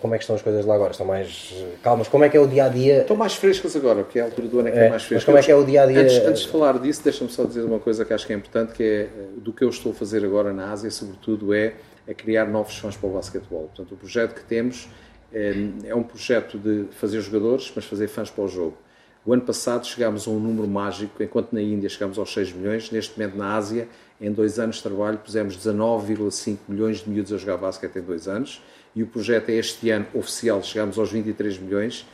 Como é que estão as coisas lá agora? Estão mais calmas? Como é que é o dia a dia? Estão mais frescas agora, porque é a altura do ano é que é, é mais fresca. Mas como é que é o dia a dia? Antes, antes de falar disso, deixa-me só dizer uma coisa que acho que é importante, que é do que eu estou a fazer agora na Ásia, sobretudo, é, é criar novos fãs para o basquetebol. Portanto, o projeto que temos é, é um projeto de fazer jogadores, mas fazer fãs para o jogo. O ano passado chegámos a um número mágico, enquanto na Índia chegámos aos 6 milhões, neste momento na Ásia, em dois anos de trabalho, pusemos 19,5 milhões de miúdos a jogar basquete em dois anos e o projeto é este ano oficial, chegamos aos 23 milhões,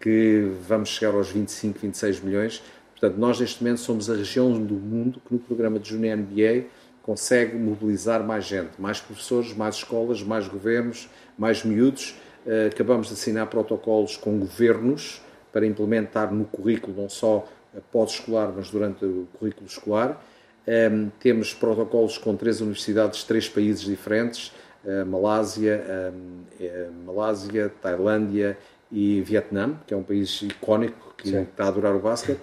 que vamos chegar aos 25, 26 milhões. Portanto, nós neste momento somos a região do mundo que no programa de Junior MBA consegue mobilizar mais gente, mais professores, mais escolas, mais governos, mais miúdos. Eh, acabamos de assinar protocolos com governos para implementar no currículo, não só pós-escolar, mas durante o currículo escolar. Um, temos protocolos com três universidades, três países diferentes, Malásia, Malásia, Tailândia e Vietnã, que é um país icónico que Sim. está a adorar o basquete.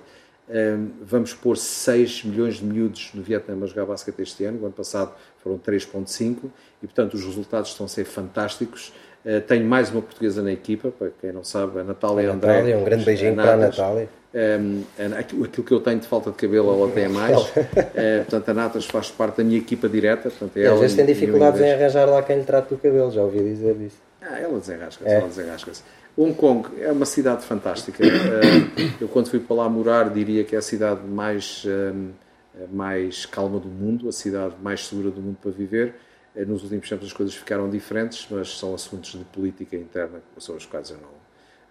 Vamos pôr 6 milhões de miúdos no Vietnã a jogar basquete este ano, o ano passado foram 3.5 e portanto os resultados estão a ser fantásticos. Uh, tenho mais uma portuguesa na equipa, para quem não sabe, a Natália a André. Natália, um grande beijinho para a Natália. Um, aquilo que eu tenho de falta de cabelo, ela tem mais. (laughs) uh, portanto, a Natas faz parte da minha equipa direta. Portanto, é às vezes tem dificuldades em arranjar lá quem lhe trata o cabelo, já ouvi dizer disso. Ah, ela desenrasca-se, é. ela desenrasca-se. Hong Kong é uma cidade fantástica. Uh, eu, quando fui para lá morar, diria que é a cidade mais, um, mais calma do mundo, a cidade mais segura do mundo para viver. Nos últimos tempos as coisas ficaram diferentes, mas são assuntos de política interna, sobre os quais eu não,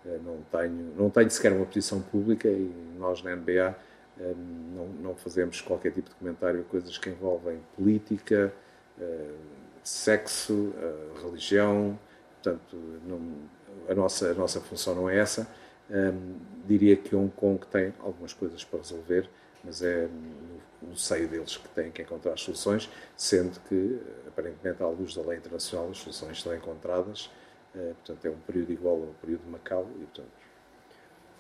não, tenho, não tenho sequer uma posição pública e nós na NBA não, não fazemos qualquer tipo de comentário coisas que envolvem política, sexo, religião, portanto, não, a nossa, a nossa função não é essa. Um, diria que Hong Kong tem algumas coisas para resolver, mas é no, no seio deles que têm que encontrar as soluções, sendo que, aparentemente, à luz da lei internacional, as soluções estão encontradas. Uh, portanto, é um período igual ao período de Macau e, portanto,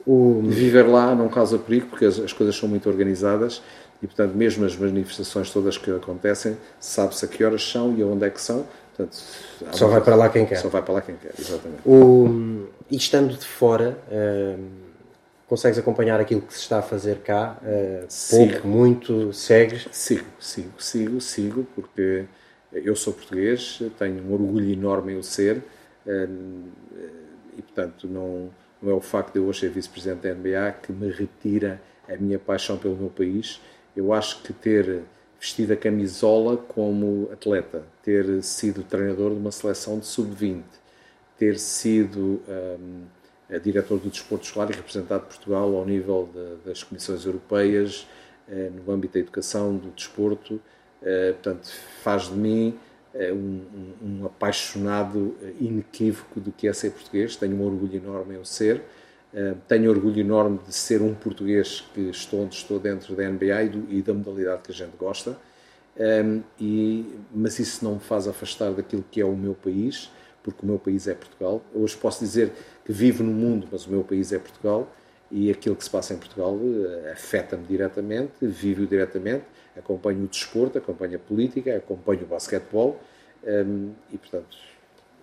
o... viver lá não causa perigo, porque as, as coisas são muito organizadas e, portanto, mesmo as manifestações todas que acontecem, sabe-se a que horas são e aonde é que são, Portanto, só vai para lá quem quer. Só vai para lá quem quer, exatamente. O, e estando de fora, uh, consegues acompanhar aquilo que se está a fazer cá? Uh, pouco, muito, segues? Sigo, sigo, sigo, sigo, porque eu sou português, tenho um orgulho enorme em o ser e, portanto, não, não é o facto de eu hoje ser vice-presidente da NBA que me retira a minha paixão pelo meu país. Eu acho que ter vestido a camisola como atleta, ter sido treinador de uma seleção de sub-20, ter sido um, diretor do desporto escolar e representado Portugal ao nível de, das comissões europeias, uh, no âmbito da educação, do desporto, uh, portanto, faz de mim um, um, apaixonado inequívoco do que é ser português, tenho um orgulho enorme em ser, tenho orgulho enorme de ser um português que estou onde estou dentro da NBA e, do, e da modalidade que a gente gosta, um, e, mas isso não me faz afastar daquilo que é o meu país, porque o meu país é Portugal. Hoje posso dizer que vivo no mundo, mas o meu país é Portugal e aquilo que se passa em Portugal uh, afeta-me diretamente, vivo diretamente, acompanho o desporto, acompanho a política, acompanho o basquetebol um, e, portanto,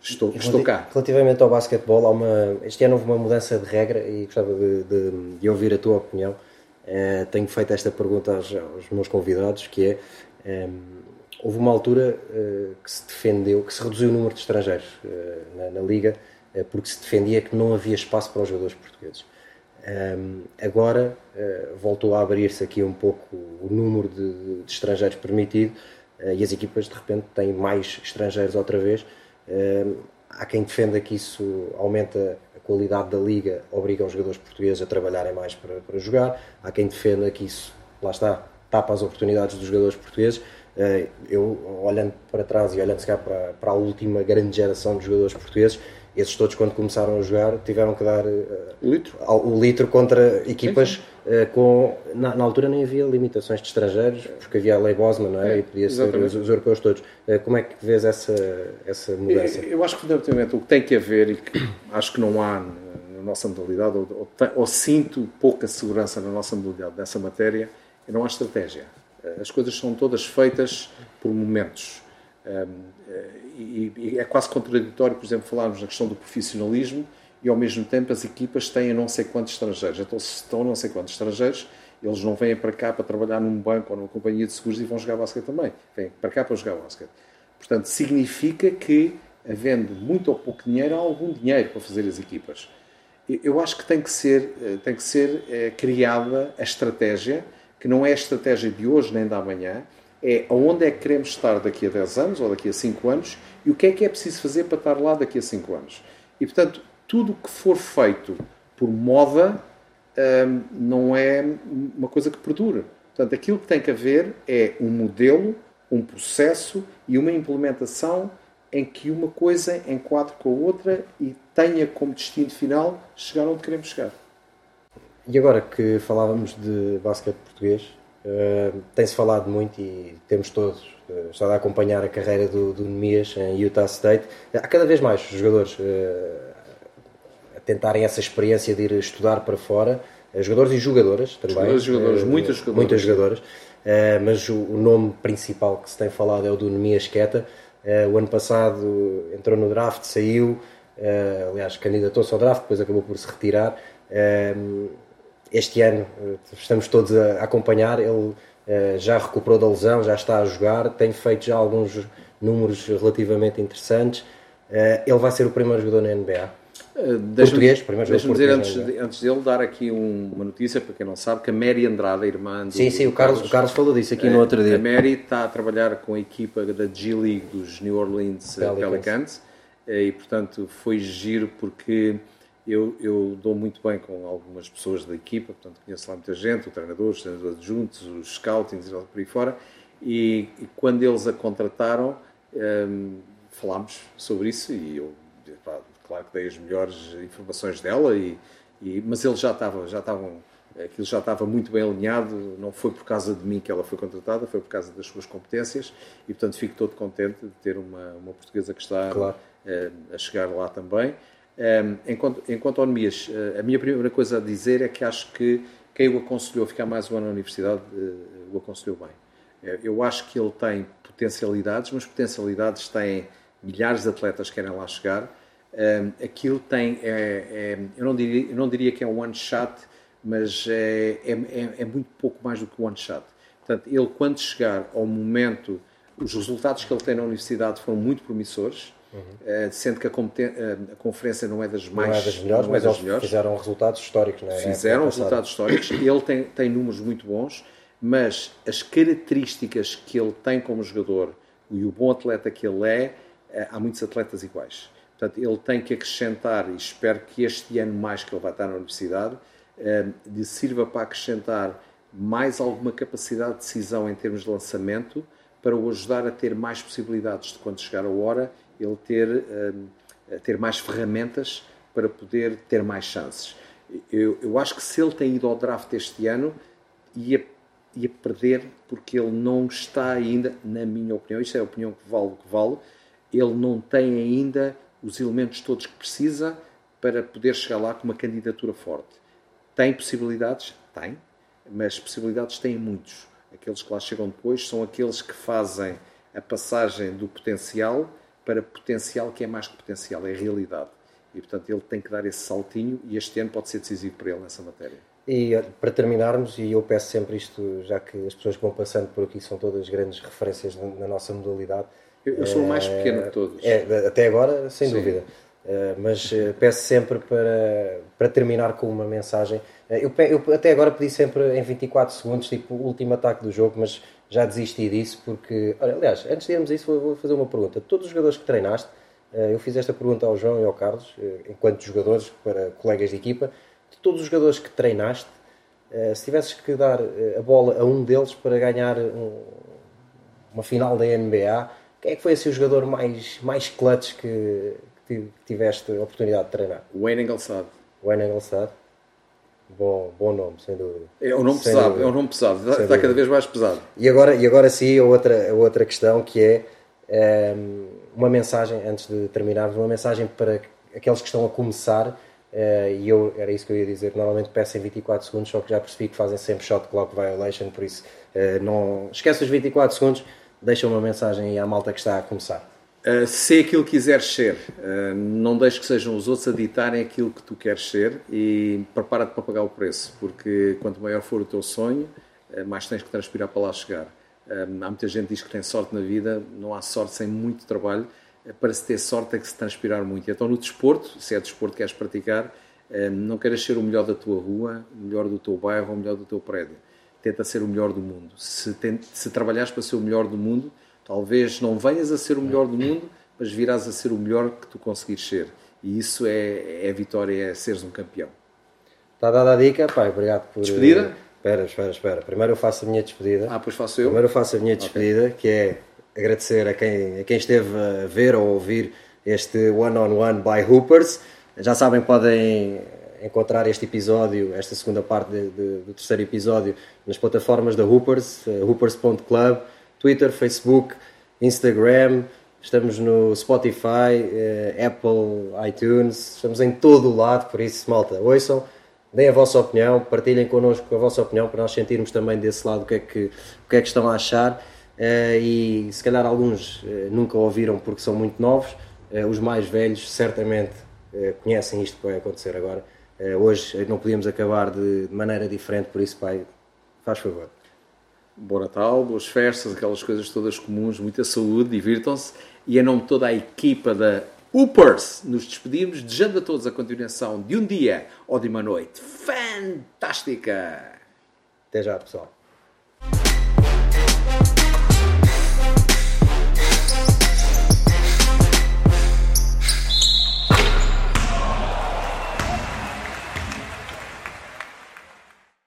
Estou, estou cá. Relativamente ao basquetebol, há uma, este ano houve uma mudança de regra e gostava de, de, de ouvir a tua opinião. Uh, tenho feito esta pergunta aos, aos, meus convidados, que é, um, ehm, houve uma altura uh, que se defendeu, que se reduziu o número de estrangeiros uh, na, na, Liga, porque se defendia que não havia espaço para os jogadores portugueses. Um, agora voltou a abrir-se aqui um pouco o número de, de estrangeiros permitido e as equipas de repente têm mais estrangeiros outra vez há quem defenda que isso aumenta a qualidade da liga, obriga os jogadores portugueses a trabalharem mais para, para jogar. Há quem defenda que isso, lá está, tapa as oportunidades dos jogadores portugueses. Ah, eu, olhando para trás e olhando se cá para, para a última grande geração de jogadores portugueses, esses todos, quando começaram a jogar, tiveram que dar uh, litro. o litro contra equipas sim, sim. Uh, com. Na, na, altura nem havia limitações de estrangeiros, porque havia a lei Bosman, não é? é e podia ser os, os, europeus todos. Uh, como é que vês essa, essa mudança? Eu, eu acho que, fundamentalmente, o que tem que haver e que (coughs) acho que não há na nossa modalidade, ou, ou, ou sinto pouca segurança na nossa modalidade dessa matéria, é não há estratégia. As coisas são todas feitas por momentos. Um, e, e, é quase contraditório, por exemplo, falarmos na questão do profissionalismo e ao mesmo tempo as equipas têm não sei quantos estrangeiros. Então, se estão não sei quantos estrangeiros, eles não vêm para cá para trabalhar num banco ou numa companhia de seguros e vão jogar basquete também. Vêm para cá para jogar basquete. Portanto, significa que, havendo muito ou pouco dinheiro, há algum dinheiro para fazer as equipas. Eu acho que tem que ser, eh, tem que ser é, criada a estratégia, que não é a estratégia de hoje nem da amanhã, é aonde é que queremos estar daqui a 10 anos ou daqui a 5 anos e o que é que é preciso fazer para estar lá daqui a 5 anos. E, portanto, tudo o que for feito por moda hum, não é uma coisa que perdura. Portanto, aquilo que tem que haver é um modelo, um processo e uma implementação em que uma coisa enquadre com a outra e tenha como destino final chegar onde queremos chegar. E agora que falávamos de basquete português, Uh, Tem-se falado muito e temos todos uh, estado a acompanhar a carreira do, do Nemias em Utah State. Há cada vez mais jogadores uh, a tentarem essa experiência de ir estudar para fora, jogadores e jogadoras também. Jogadores, jogadores, muitas jogadoras. Muitas jogadoras. mas o, o, nome principal que se tem falado é o do Nemias Queta. o ano passado entrou no draft, saiu. aliás, candidatou-se ao draft, depois acabou por se retirar. Este ano estamos todos a acompanhar, ele já recuperou da lesão, já está a jogar, tem feito já alguns números relativamente interessantes. ele vai ser o primeiro jogador na NBA português, primeiro Deixa-me dizer, antes, de, antes dele, dar aqui um, uma notícia para quem não sabe, que a Mary Andrade, a irmã do Sim, sim, o Carlos, Carlos, o Carlos falou disso aqui no outro dia. A Mary está a trabalhar com a equipa da G-League dos New Orleans eh, Pelicans, Pelicans eh, e, portanto, foi giro porque eu, eu dou muito bem com algumas pessoas da equipa, portanto, conheço lá muita gente, o treinador, os treinadores adjuntos, os scoutings e por aí fora, e, e quando eles a contrataram, um, ehm, falámos sobre isso e eu claro que dei as melhores informações dela, e, e mas eles já estavam, já estavam, aquilo já estava muito bem alinhado, não foi por causa de mim que ela foi contratada, foi por causa das suas competências, e portanto fico todo contente de ter uma, uma portuguesa que está claro. uh, a chegar lá também. Um, eh, enquanto, enquanto ao Nemias, uh, a minha primeira coisa a dizer é que acho que quem o aconselhou a ficar mais um ano na universidade uh, o aconselhou bem. Eu acho que ele tem potencialidades, mas potencialidades têm milhares de atletas que querem lá chegar um, aquilo tem, é, é, eu, não diria, eu não diria que é um one shot, mas é, é, é, é muito pouco mais do que um one shot. Portanto, ele quando chegar ao momento, os resultados que ele tem na universidade foram muito promissores, uhum. uh, sendo que a, a, conferência não é das mais não é das melhores, é mas das melhores. fizeram resultados históricos. Não é? Fizeram resultados históricos, ele tem, tem números muito bons, mas as características que ele tem como jogador e o bom atleta que ele é, eh, há muitos atletas iguais. Portanto, ele tem que acrescentar, e espero que este ano mais que ele vai estar na universidade, eh, lhe sirva para acrescentar mais alguma capacidade de decisão em termos de lançamento, para o ajudar a ter mais possibilidades de quando chegar a hora, ele ter, eh, ter mais ferramentas para poder ter mais chances. Eu, eu acho que se ele tem ido ao draft este ano, ia, ia perder porque ele não está ainda, na minha opinião, isto é a opinião que vale o que vale, ele não tem ainda os elementos todos que precisa para poder chegar lá com uma candidatura forte. Tem possibilidades? Tem, mas possibilidades têm muitos. Aqueles que lá chegam depois são aqueles que fazem a passagem do potencial para potencial que é mais que potencial, é realidade. E, portanto, ele tem que dar esse saltinho e este ano pode ser decisivo para ele nessa matéria. E para terminarmos, e eu peço sempre isto, já que as pessoas que vão passando por aqui são todas grandes referências na nossa modalidade, eu, eu sou o mais pequeno de todos. É, até agora, sem Sim. dúvida. Uh, mas uh, peço sempre para, para terminar com uma mensagem. Uh, eu, eu, até agora pedi sempre em 24 segundos, tipo, o último ataque do jogo, mas já desisti disso porque. Olha, aliás, antes de irmos a isso, vou, vou, fazer uma pergunta. Todos os jogadores que treinaste, eu fiz esta pergunta ao João e ao Carlos, enquanto jogadores, para colegas de equipa, de todos os jogadores que treinaste, se tivesses que dar a bola a um deles para ganhar um, uma final da NBA, quem é que foi assim, o jogador mais, mais clutch que, que tiveste a oportunidade de treinar? Wayne Engelstad. Wayne Engelstad. Bom, bom nome, sem dúvida. É um nome sem pesado, dúvida. é um nome pesado, está, está cada vez mais pesado. E agora, e agora sim, a outra, a outra questão que é um, ehm, uma mensagem, antes de terminarmos, uma mensagem para aqueles que estão a começar, uh, e eu, era isso que eu ia dizer, normalmente peço em 24 segundos, só que já percebi que fazem sempre shot clock violation, por isso uh, não esquece os 24 segundos, deixa uma mensagem aí à malta que está a começar. Uh, se aquilo que quiseres ser, uh, não deixes que sejam os outros a ditarem aquilo que tu queres ser e prepara-te para pagar o preço, porque quanto maior for o teu sonho, uh, mais tens que transpirar para lá chegar. há muita gente que diz que tem sorte na vida, não há sorte sem muito trabalho. para se ter sorte é que se transpirar muito. Então, no desporto, se é desporto que queres praticar, não queres ser o melhor da tua rua, o melhor do teu bairro ou o melhor do teu prédio tenta ser o melhor do mundo. Se, tente, se trabalhares para ser o melhor do mundo, talvez não venhas a ser o melhor do mundo, mas virás a ser o melhor que tu conseguires ser. E isso é, é a vitória, é seres um campeão. Está dada a dica, pai, obrigado por. Despedida? Espera, espera, espera. Primeiro eu faço a minha despedida. Ah, pois faço eu. Primeiro eu faço a minha despedida, okay. que é agradecer a quem, a quem esteve a ver ou ouvir este One on One by Hoopers. Já sabem, podem encontrar este episódio, esta segunda parte de, de, do terceiro episódio, nas plataformas da Hoopers, uh, hoopers.club, Twitter, Facebook, Instagram, estamos no Spotify, uh, Apple, iTunes, estamos em todo o lado, por isso, malta, ouçam, deem a vossa opinião, partilhem connosco a vossa opinião para nós sentirmos também desse lado o que é que, o que, é que estão a achar. Uh, e se calhar alguns uh, nunca ouviram porque são muito novos, os mais velhos certamente conhecem isto que vai acontecer agora. hoje não podíamos acabar de maneira diferente, por isso, pai, faz favor. Bom Natal, boas festas, aquelas coisas todas comuns, muita saúde, divirtam-se. E em nome de toda a equipa da Upers, nos despedimos, desejando a todos a continuação de um dia ou de uma noite fantástica. Até já, pessoal.